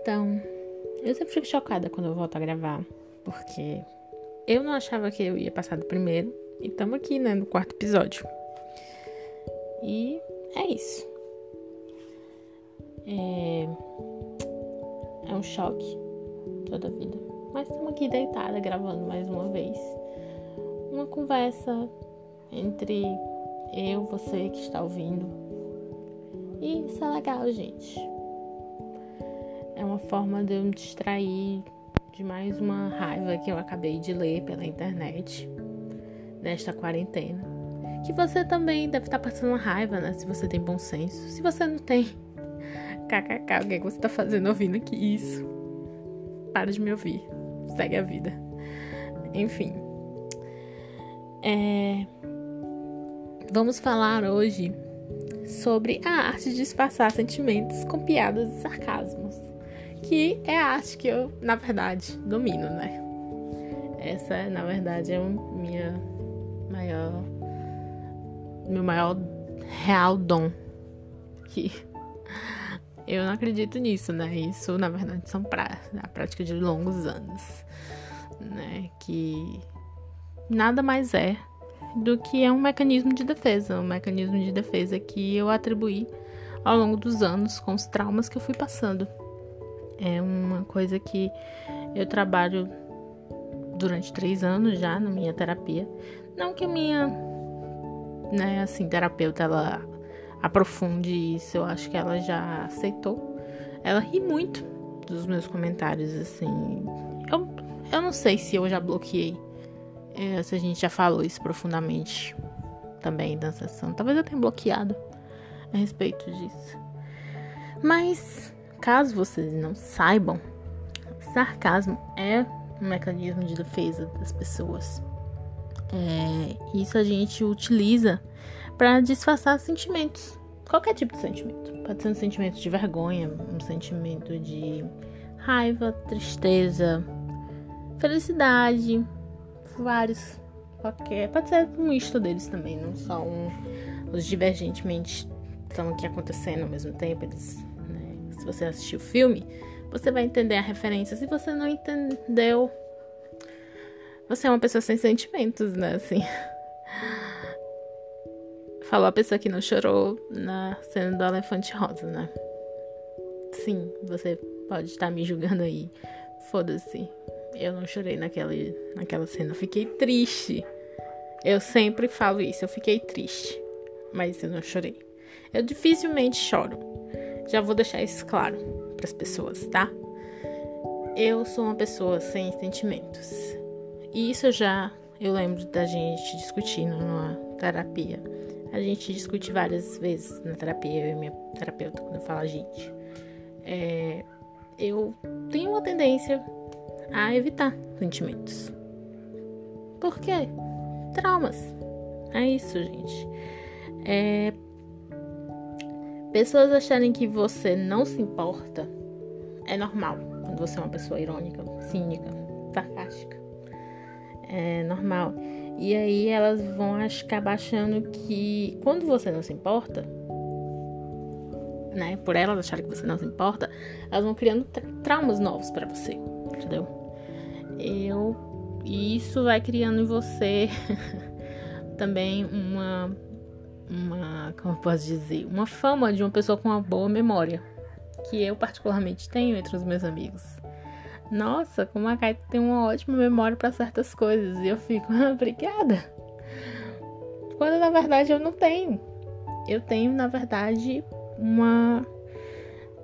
Então, eu sempre fico chocada quando eu volto a gravar, porque eu não achava que eu ia passar do primeiro, e estamos aqui, né, no quarto episódio. E é isso. É, é um choque toda a vida. Mas estamos aqui deitada gravando mais uma vez. Uma conversa entre eu, você que está ouvindo. E isso é legal, gente. Uma forma de eu me distrair de mais uma raiva que eu acabei de ler pela internet nesta quarentena. Que você também deve estar passando uma raiva, né? Se você tem bom senso. Se você não tem, kkk, o que, é que você está fazendo ouvindo aqui? Isso. Para de me ouvir. Segue a vida. Enfim. É... Vamos falar hoje sobre a arte de disfarçar sentimentos com piadas e sarcasmos, que é a arte que eu, na verdade, domino, né? Essa, na verdade, é minha maior meu maior real dom. Que eu não acredito nisso, né? Isso, na verdade, são pra, a prática de longos anos, né? Que nada mais é do que é um mecanismo de defesa, um mecanismo de defesa que eu atribuí ao longo dos anos com os traumas que eu fui passando. É uma coisa que eu trabalho durante três anos já na minha terapia. Não que a minha, né, assim, terapeuta ela aprofunde isso, eu acho que ela já aceitou. Ela ri muito dos meus comentários, assim. Eu, eu não sei se eu já bloqueei é, se a gente já falou isso profundamente também da sessão. Talvez eu tenha bloqueado a respeito disso. Mas, caso vocês não saibam, sarcasmo é um mecanismo de defesa das pessoas. É, isso a gente utiliza para disfarçar sentimentos. Qualquer tipo de sentimento. Pode ser um sentimento de vergonha, um sentimento de raiva, tristeza, felicidade, vários. Qualquer. Pode ser um misto deles também, não só um. Os divergentemente estão aqui acontecendo ao mesmo tempo. Eles, você assistiu o filme, você vai entender a referência. Se você não entendeu, você é uma pessoa sem sentimentos, né? Assim. Falou a pessoa que não chorou na cena do elefante rosa, né? Sim, você pode estar me julgando aí. Foda-se. Eu não chorei naquela, naquela cena. Eu fiquei triste. Eu sempre falo isso. Eu fiquei triste. Mas eu não chorei. Eu dificilmente choro. Já vou deixar isso claro para as pessoas, tá? Eu sou uma pessoa sem sentimentos. E isso já eu lembro da gente discutindo numa terapia. A gente discute várias vezes na terapia, eu e minha terapeuta, quando eu falo a gente. É, eu tenho uma tendência a evitar sentimentos. Por quê? Traumas. É isso, gente. É... Pessoas acharem que você não se importa é normal quando você é uma pessoa irônica, cínica, sarcástica. É normal. E aí elas vão acabar achando que quando você não se importa, né, por elas acharem que você não se importa, elas vão criando tra traumas novos para você, entendeu? eu e isso vai criando em você também uma uma como eu posso dizer? Uma fama de uma pessoa com uma boa memória que eu particularmente tenho entre os meus amigos. Nossa como a Kai tem uma ótima memória para certas coisas e eu fico obrigada. Quando na verdade eu não tenho. Eu tenho na verdade uma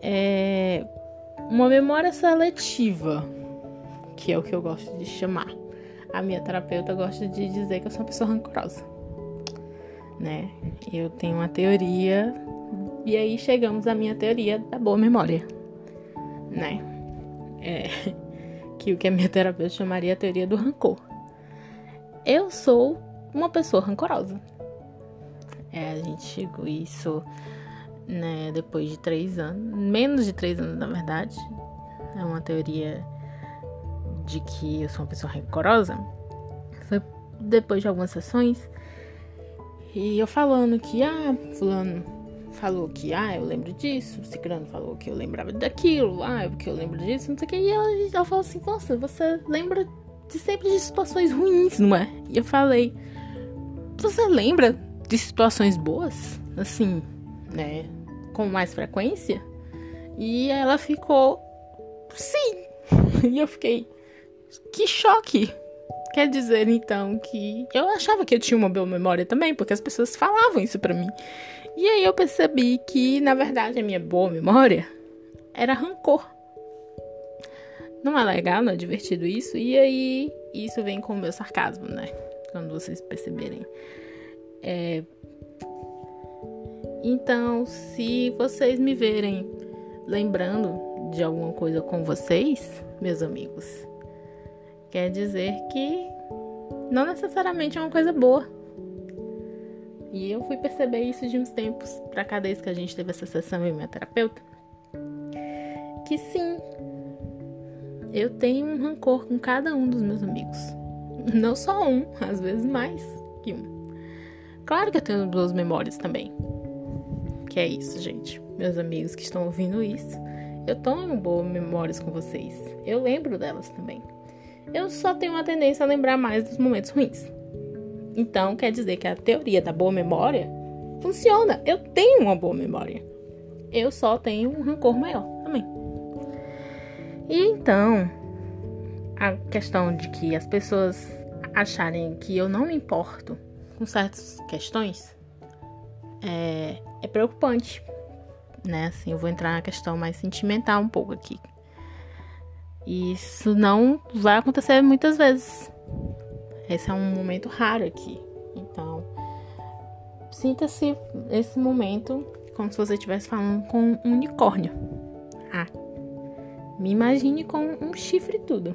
é, uma memória seletiva que é o que eu gosto de chamar. A minha terapeuta gosta de dizer que eu sou uma pessoa rancorosa, né? Eu tenho uma teoria e aí chegamos à minha teoria da boa memória, né? É, que o que a minha terapeuta chamaria a teoria do rancor. Eu sou uma pessoa rancorosa. É, a gente chegou isso, né, depois de três anos, menos de três anos na verdade. É uma teoria de que eu sou uma pessoa rancorosa foi depois de algumas sessões e eu falando que, ah, fulano falou que, ah, eu lembro disso, Cicrano falou que eu lembrava daquilo, ah, porque eu lembro disso, não sei o que. E ela, ela falou assim, nossa, você lembra de sempre de situações ruins, não é? E eu falei, você lembra de situações boas? Assim, né? Com mais frequência? E ela ficou, sim. E eu fiquei, que choque. Quer dizer, então, que eu achava que eu tinha uma boa memória também, porque as pessoas falavam isso para mim. E aí eu percebi que, na verdade, a minha boa memória era rancor. Não é legal, não é divertido isso. E aí, isso vem com o meu sarcasmo, né? Quando vocês perceberem. É... Então, se vocês me verem lembrando de alguma coisa com vocês, meus amigos, quer dizer que não necessariamente é uma coisa boa. E eu fui perceber isso de uns tempos para cada vez que a gente teve essa sessão em minha terapeuta. Que sim, eu tenho um rancor com cada um dos meus amigos. Não só um, às vezes mais que um. Claro que eu tenho duas memórias também. Que é isso, gente. Meus amigos que estão ouvindo isso, eu tenho boas memórias com vocês. Eu lembro delas também. Eu só tenho uma tendência a lembrar mais dos momentos ruins. Então, quer dizer que a teoria da boa memória funciona. Eu tenho uma boa memória. Eu só tenho um rancor maior também. E então, a questão de que as pessoas acharem que eu não me importo com certas questões é, é preocupante, né? Assim, eu vou entrar na questão mais sentimental um pouco aqui. Isso não vai acontecer muitas vezes. Esse é um momento raro aqui. Então, sinta-se esse momento como se você estivesse falando com um unicórnio. Ah, me imagine com um chifre tudo.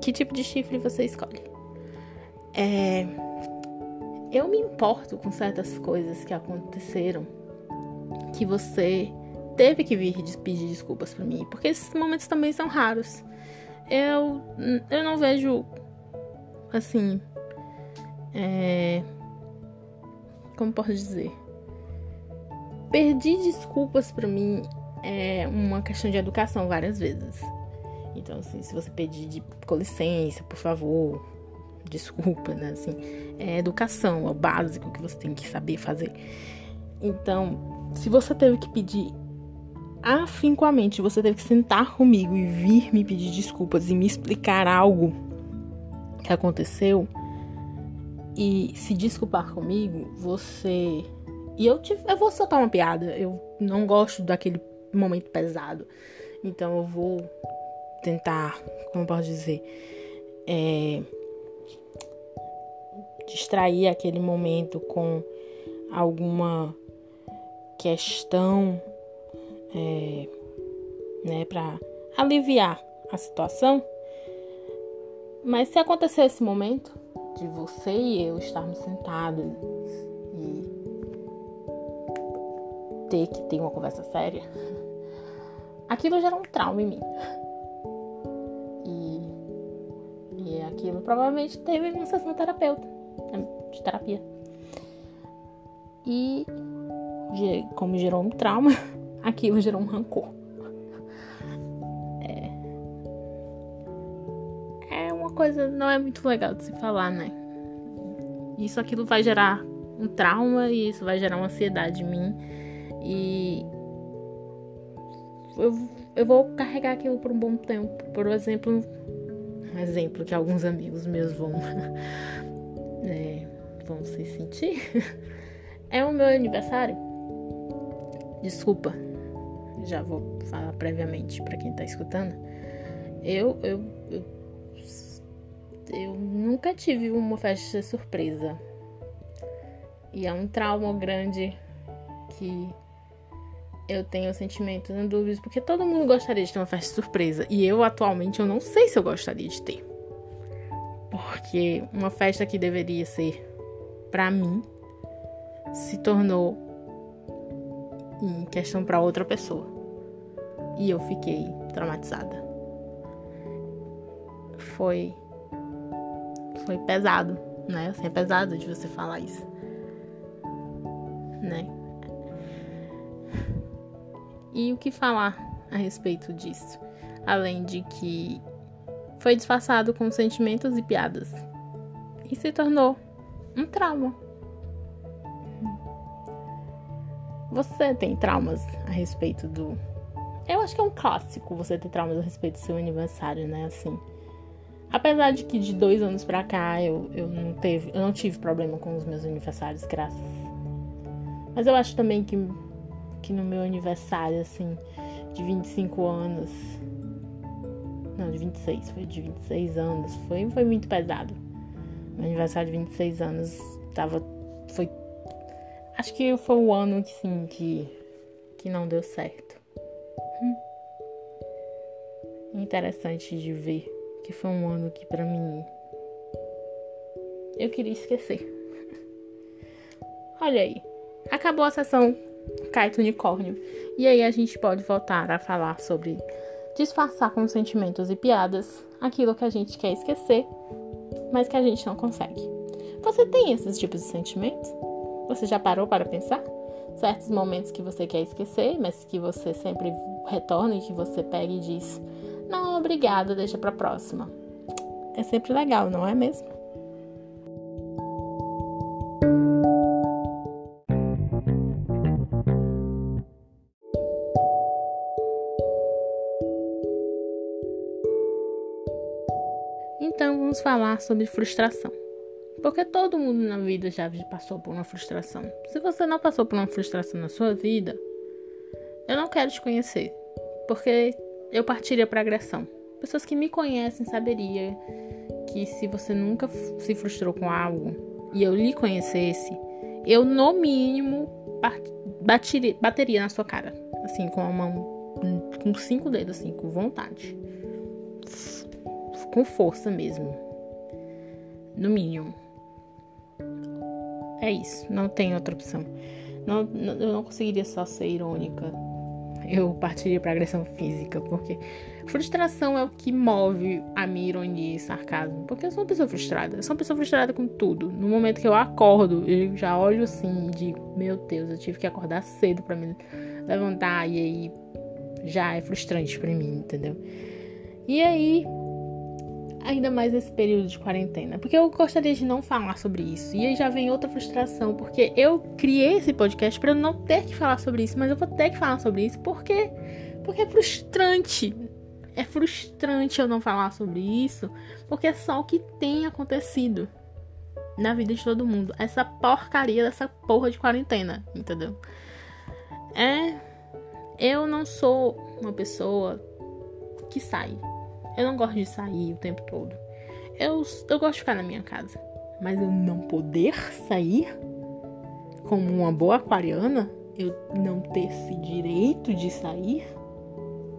Que tipo de chifre você escolhe? É, eu me importo com certas coisas que aconteceram que você teve que vir pedir desculpas para mim, porque esses momentos também são raros eu, eu não vejo assim. É, como posso dizer? Perdi desculpas para mim é uma questão de educação várias vezes. Então, assim, se você pedir de, com licença, por favor, desculpa, né? Assim, é educação, é o básico que você tem que saber fazer. Então, se você teve que pedir afincoamente você teve que sentar comigo e vir me pedir desculpas e me explicar algo que aconteceu e se desculpar comigo, você. E eu, te... eu vou soltar uma piada. Eu não gosto daquele momento pesado. Então eu vou tentar, como eu posso dizer, é... distrair aquele momento com alguma questão é, né, para aliviar a situação. Mas se acontecer esse momento de você e eu estarmos sentados e ter que ter uma conversa séria, aquilo gera um trauma em mim. E, e aquilo provavelmente teve uma sessão terapeuta, né, de terapia. E como gerou um trauma, aquilo gerou um rancor. É, é uma coisa, não é muito legal de se falar, né? Isso, aquilo vai gerar um trauma e isso vai gerar uma ansiedade em mim. E eu, eu vou carregar aquilo por um bom tempo. Por exemplo, um exemplo que alguns amigos meus vão, é, vão se sentir. É o meu aniversário. Desculpa, já vou falar previamente para quem tá escutando. Eu, eu, eu, eu nunca tive uma festa surpresa. E é um trauma grande que eu tenho sentimentos e dúvidas, porque todo mundo gostaria de ter uma festa surpresa. E eu, atualmente, eu não sei se eu gostaria de ter. Porque uma festa que deveria ser para mim se tornou em questão para outra pessoa. E eu fiquei traumatizada. Foi foi pesado, né? Assim, é pesado de você falar isso. né? E o que falar a respeito disso? Além de que foi disfarçado com sentimentos e piadas e se tornou um trauma. Você tem traumas a respeito do. Eu acho que é um clássico você ter traumas a respeito do seu aniversário, né? Assim. Apesar de que de dois anos pra cá eu, eu, não, teve, eu não tive problema com os meus aniversários, graças. Mas eu acho também que, que no meu aniversário, assim, de 25 anos. Não, de 26, foi de 26 anos. Foi, foi muito pesado. Meu aniversário de 26 anos tava. Foi. Acho que foi o ano que sim, que, que não deu certo. Hum. Interessante de ver que foi um ano que para mim eu queria esquecer. Olha aí, acabou a sessão Caito Unicórnio. E aí a gente pode voltar a falar sobre disfarçar com sentimentos e piadas aquilo que a gente quer esquecer, mas que a gente não consegue. Você tem esses tipos de sentimentos? Você já parou para pensar? Certos momentos que você quer esquecer, mas que você sempre retorna e que você pega e diz: Não, obrigada, deixa para próxima. É sempre legal, não é mesmo? Então vamos falar sobre frustração. Porque todo mundo na vida já passou por uma frustração. Se você não passou por uma frustração na sua vida, eu não quero te conhecer. Porque eu partiria para agressão. Pessoas que me conhecem saberiam que se você nunca se frustrou com algo e eu lhe conhecesse, eu no mínimo bateria, bateria na sua cara, assim, com a mão, com cinco dedos, assim, com vontade, com força mesmo, no mínimo. É isso, não tem outra opção. Não, eu não conseguiria só ser irônica eu partiria para agressão física, porque frustração é o que move a minha ironia e sarcasmo. Porque eu sou uma pessoa frustrada, eu sou uma pessoa frustrada com tudo. No momento que eu acordo, eu já olho assim e digo: Meu Deus, eu tive que acordar cedo para me levantar, e aí já é frustrante para mim, entendeu? E aí ainda mais nesse período de quarentena, porque eu gostaria de não falar sobre isso. E aí já vem outra frustração, porque eu criei esse podcast para não ter que falar sobre isso, mas eu vou ter que falar sobre isso porque porque é frustrante. É frustrante eu não falar sobre isso, porque é só o que tem acontecido na vida de todo mundo. Essa porcaria dessa porra de quarentena, entendeu? É eu não sou uma pessoa que sai eu não gosto de sair o tempo todo. Eu, eu gosto de ficar na minha casa. Mas eu não poder sair como uma boa aquariana, eu não ter esse direito de sair,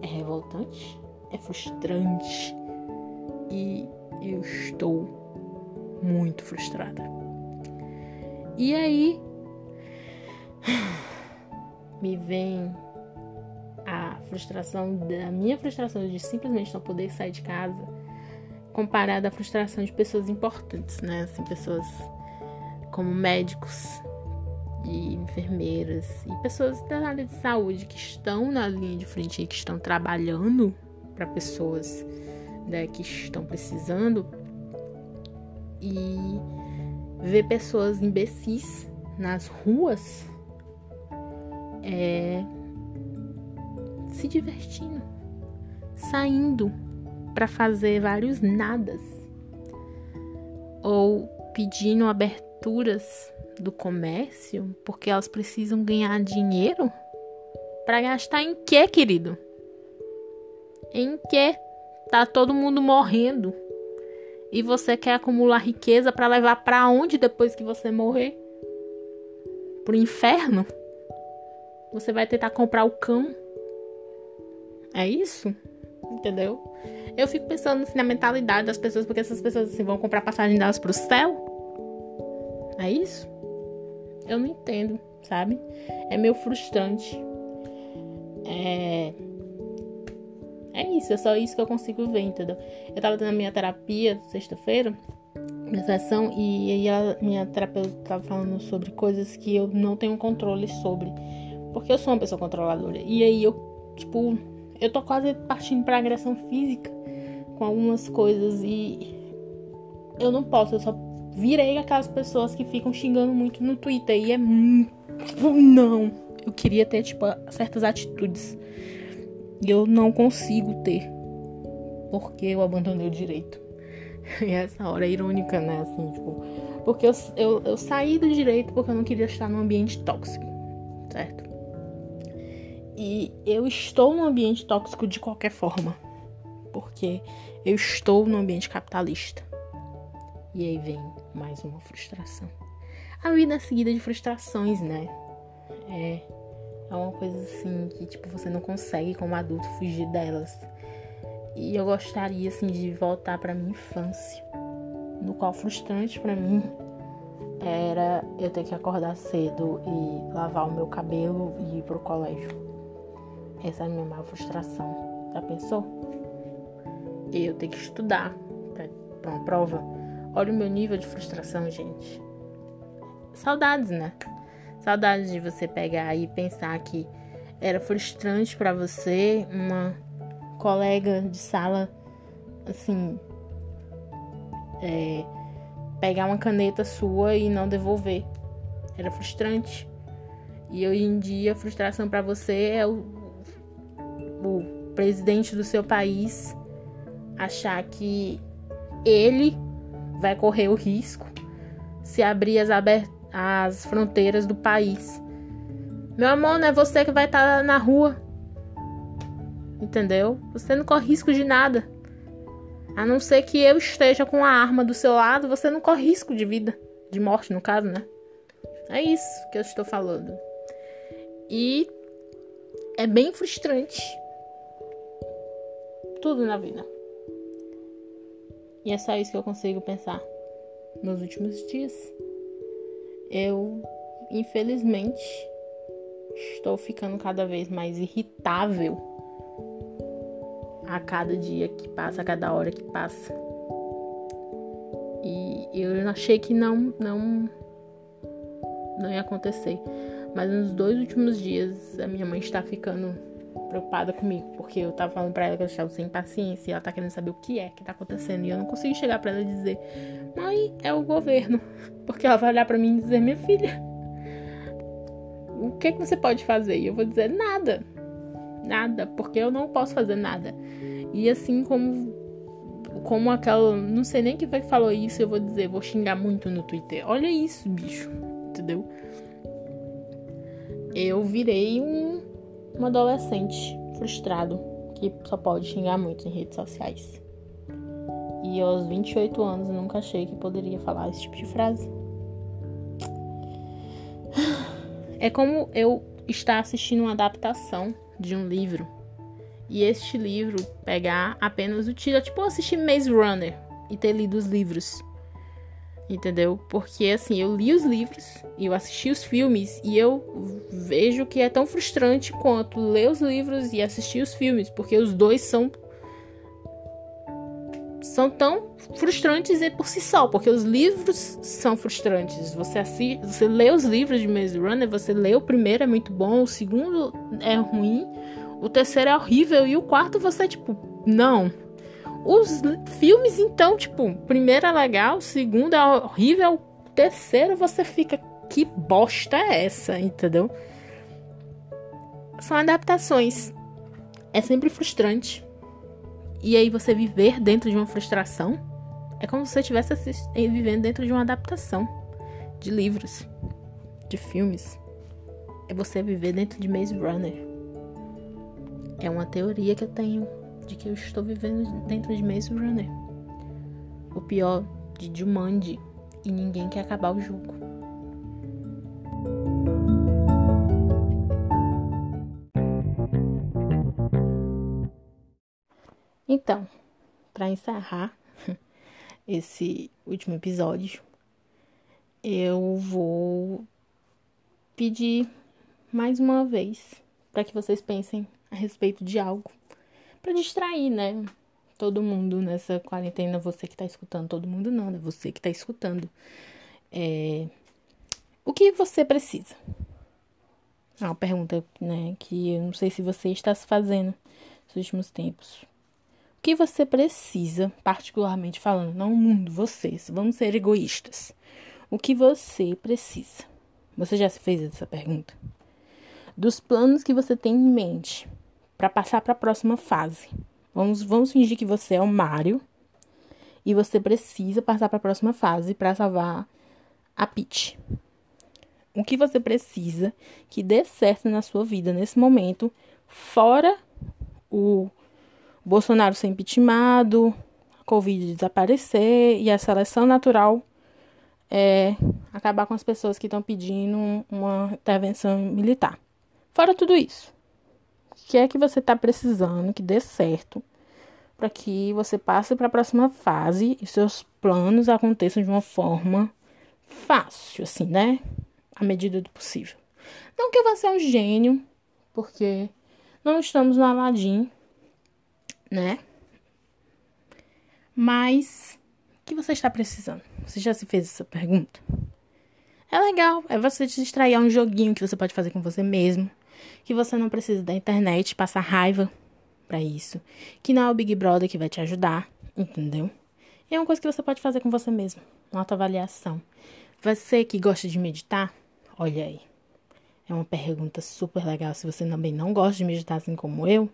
é revoltante, é frustrante. E eu estou muito frustrada. E aí me vem frustração da minha frustração de simplesmente não poder sair de casa comparada à frustração de pessoas importantes, né? Assim, pessoas como médicos e enfermeiras e pessoas da área de saúde que estão na linha de frente e que estão trabalhando para pessoas né, que estão precisando e ver pessoas imbecis nas ruas é se divertindo, saindo para fazer vários nadas ou pedindo aberturas do comércio porque elas precisam ganhar dinheiro para gastar em quê, querido? Em quê? Tá todo mundo morrendo. E você quer acumular riqueza para levar para onde depois que você morrer? Pro inferno? Você vai tentar comprar o cão é isso? Entendeu? Eu fico pensando assim, na mentalidade das pessoas, porque essas pessoas assim, vão comprar passagem delas pro céu. É isso? Eu não entendo, sabe? É meio frustrante. É. É isso, é só isso que eu consigo ver, entendeu? Eu tava tendo a minha terapia sexta-feira minha sessão e aí a minha terapeuta estava falando sobre coisas que eu não tenho controle sobre. Porque eu sou uma pessoa controladora. E aí eu, tipo, eu tô quase partindo pra agressão física com algumas coisas e eu não posso, eu só virei aquelas pessoas que ficam xingando muito no Twitter e é tipo, não. Eu queria ter, tipo, certas atitudes. E eu não consigo ter. Porque eu abandonei o direito. E essa hora é irônica, né? Assim, tipo. Porque eu, eu, eu saí do direito porque eu não queria estar num ambiente tóxico. Certo? E eu estou num ambiente tóxico de qualquer forma. Porque eu estou num ambiente capitalista. E aí vem mais uma frustração. A vida é seguida de frustrações, né? É, é uma coisa assim que tipo você não consegue como adulto fugir delas. E eu gostaria assim de voltar para minha infância, no qual frustrante para mim era eu ter que acordar cedo e lavar o meu cabelo e ir pro colégio. Essa é minha maior frustração. Já pensou? Eu ter que estudar para uma prova. Olha o meu nível de frustração, gente. Saudades, né? Saudades de você pegar e pensar que era frustrante para você uma colega de sala, assim, é, pegar uma caneta sua e não devolver. Era frustrante. E hoje em dia, a frustração para você é o, o presidente do seu país achar que ele vai correr o risco se abrir as, as fronteiras do país. Meu amor, não é você que vai estar tá na rua Entendeu? Você não corre risco de nada. A não ser que eu esteja com a arma do seu lado, você não corre risco de vida. De morte, no caso, né? É isso que eu estou falando. E é bem frustrante. Tudo na vida. E é só isso que eu consigo pensar nos últimos dias. Eu, infelizmente, estou ficando cada vez mais irritável a cada dia que passa, a cada hora que passa. E eu achei que não, não, não ia acontecer. Mas nos dois últimos dias a minha mãe está ficando preocupada comigo, porque eu tava falando pra ela que eu estava sem paciência e ela tá querendo saber o que é que tá acontecendo. E eu não consigo chegar para ela e dizer, mãe, é o governo. Porque ela vai olhar para mim e dizer, minha filha, o que, que você pode fazer? E eu vou dizer, nada nada, porque eu não posso fazer nada. E assim como como aquela, não sei nem quem foi que falou isso, eu vou dizer, vou xingar muito no Twitter. Olha isso, bicho, entendeu? Eu virei um, um adolescente frustrado que só pode xingar muito em redes sociais. E aos 28 anos nunca achei que poderia falar esse tipo de frase. É como eu estar assistindo uma adaptação de um livro e este livro pegar apenas o título, tipo assistir Maze Runner e ter lido os livros. Entendeu? Porque assim, eu li os livros eu assisti os filmes e eu vejo que é tão frustrante quanto ler os livros e assistir os filmes, porque os dois são são tão frustrantes por si só, porque os livros são frustrantes. Você assiste, você lê os livros de Maze Runner, você lê o primeiro é muito bom, o segundo é ruim, o terceiro é horrível e o quarto você tipo, não. Os filmes então, tipo, primeiro é legal, segundo é horrível, terceiro você fica que bosta é essa, entendeu? São adaptações. É sempre frustrante. E aí você viver dentro de uma frustração é como se você estivesse eh, vivendo dentro de uma adaptação de livros, de filmes. É você viver dentro de Maze Runner. É uma teoria que eu tenho de que eu estou vivendo dentro de Maze Runner. O pior de Jumanji e ninguém quer acabar o jogo. Então, para encerrar esse último episódio, eu vou pedir mais uma vez para que vocês pensem a respeito de algo para distrair, né? todo mundo nessa quarentena, você que tá escutando, todo mundo não, né? Você que tá escutando. É... O que você precisa? É uma pergunta, né, que eu não sei se você está se fazendo nos últimos tempos. O que você precisa, particularmente falando, não o mundo, vocês, vamos ser egoístas. O que você precisa? Você já se fez essa pergunta? Dos planos que você tem em mente para passar para a próxima fase. Vamos, vamos fingir que você é o Mario e você precisa passar para a próxima fase para salvar a Peach. O que você precisa que dê certo na sua vida nesse momento, fora o Bolsonaro ser impeachmentado, a Covid desaparecer e a seleção natural é acabar com as pessoas que estão pedindo uma intervenção militar. Fora tudo isso, o que é que você está precisando que dê certo para que você passe para a próxima fase e seus planos aconteçam de uma forma fácil, assim, né? À medida do possível. Não que vá ser um gênio, porque não estamos no Aladim, né? Mas o que você está precisando? Você já se fez essa pergunta? É legal, é você te distrair, é um joguinho que você pode fazer com você mesmo que você não precisa da internet passar raiva para isso, que não é o Big Brother que vai te ajudar, entendeu? E é uma coisa que você pode fazer com você mesmo, uma autoavaliação. Você que gosta de meditar, olha aí. É uma pergunta super legal. Se você também não gosta de meditar assim como eu,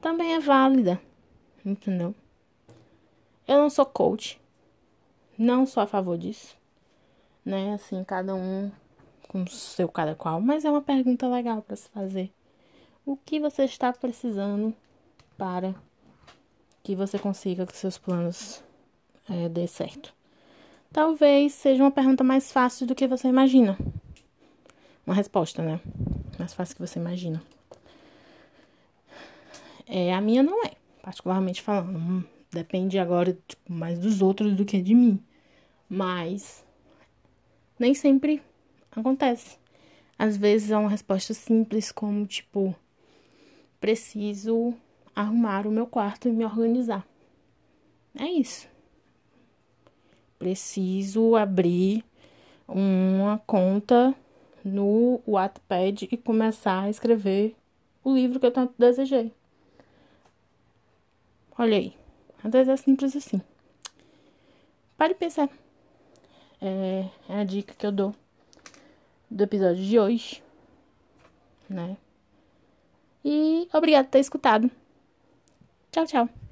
também é válida, entendeu? Eu não sou coach, não sou a favor disso, né? Assim, cada um com seu cada qual, mas é uma pergunta legal para se fazer. O que você está precisando para que você consiga que seus planos é, dê certo? Talvez seja uma pergunta mais fácil do que você imagina. Uma resposta, né? Mais fácil que você imagina. É, a minha não é, particularmente falando. Hum, depende agora tipo, mais dos outros do que de mim. Mas nem sempre acontece. Às vezes é uma resposta simples, como tipo, preciso arrumar o meu quarto e me organizar. É isso. Preciso abrir uma conta no Wattpad e começar a escrever o livro que eu tanto desejei. Olha aí. Às vezes é simples assim. Pare pensar. É, é a dica que eu dou do episódio de hoje, né? E obrigado por ter escutado. Tchau, tchau.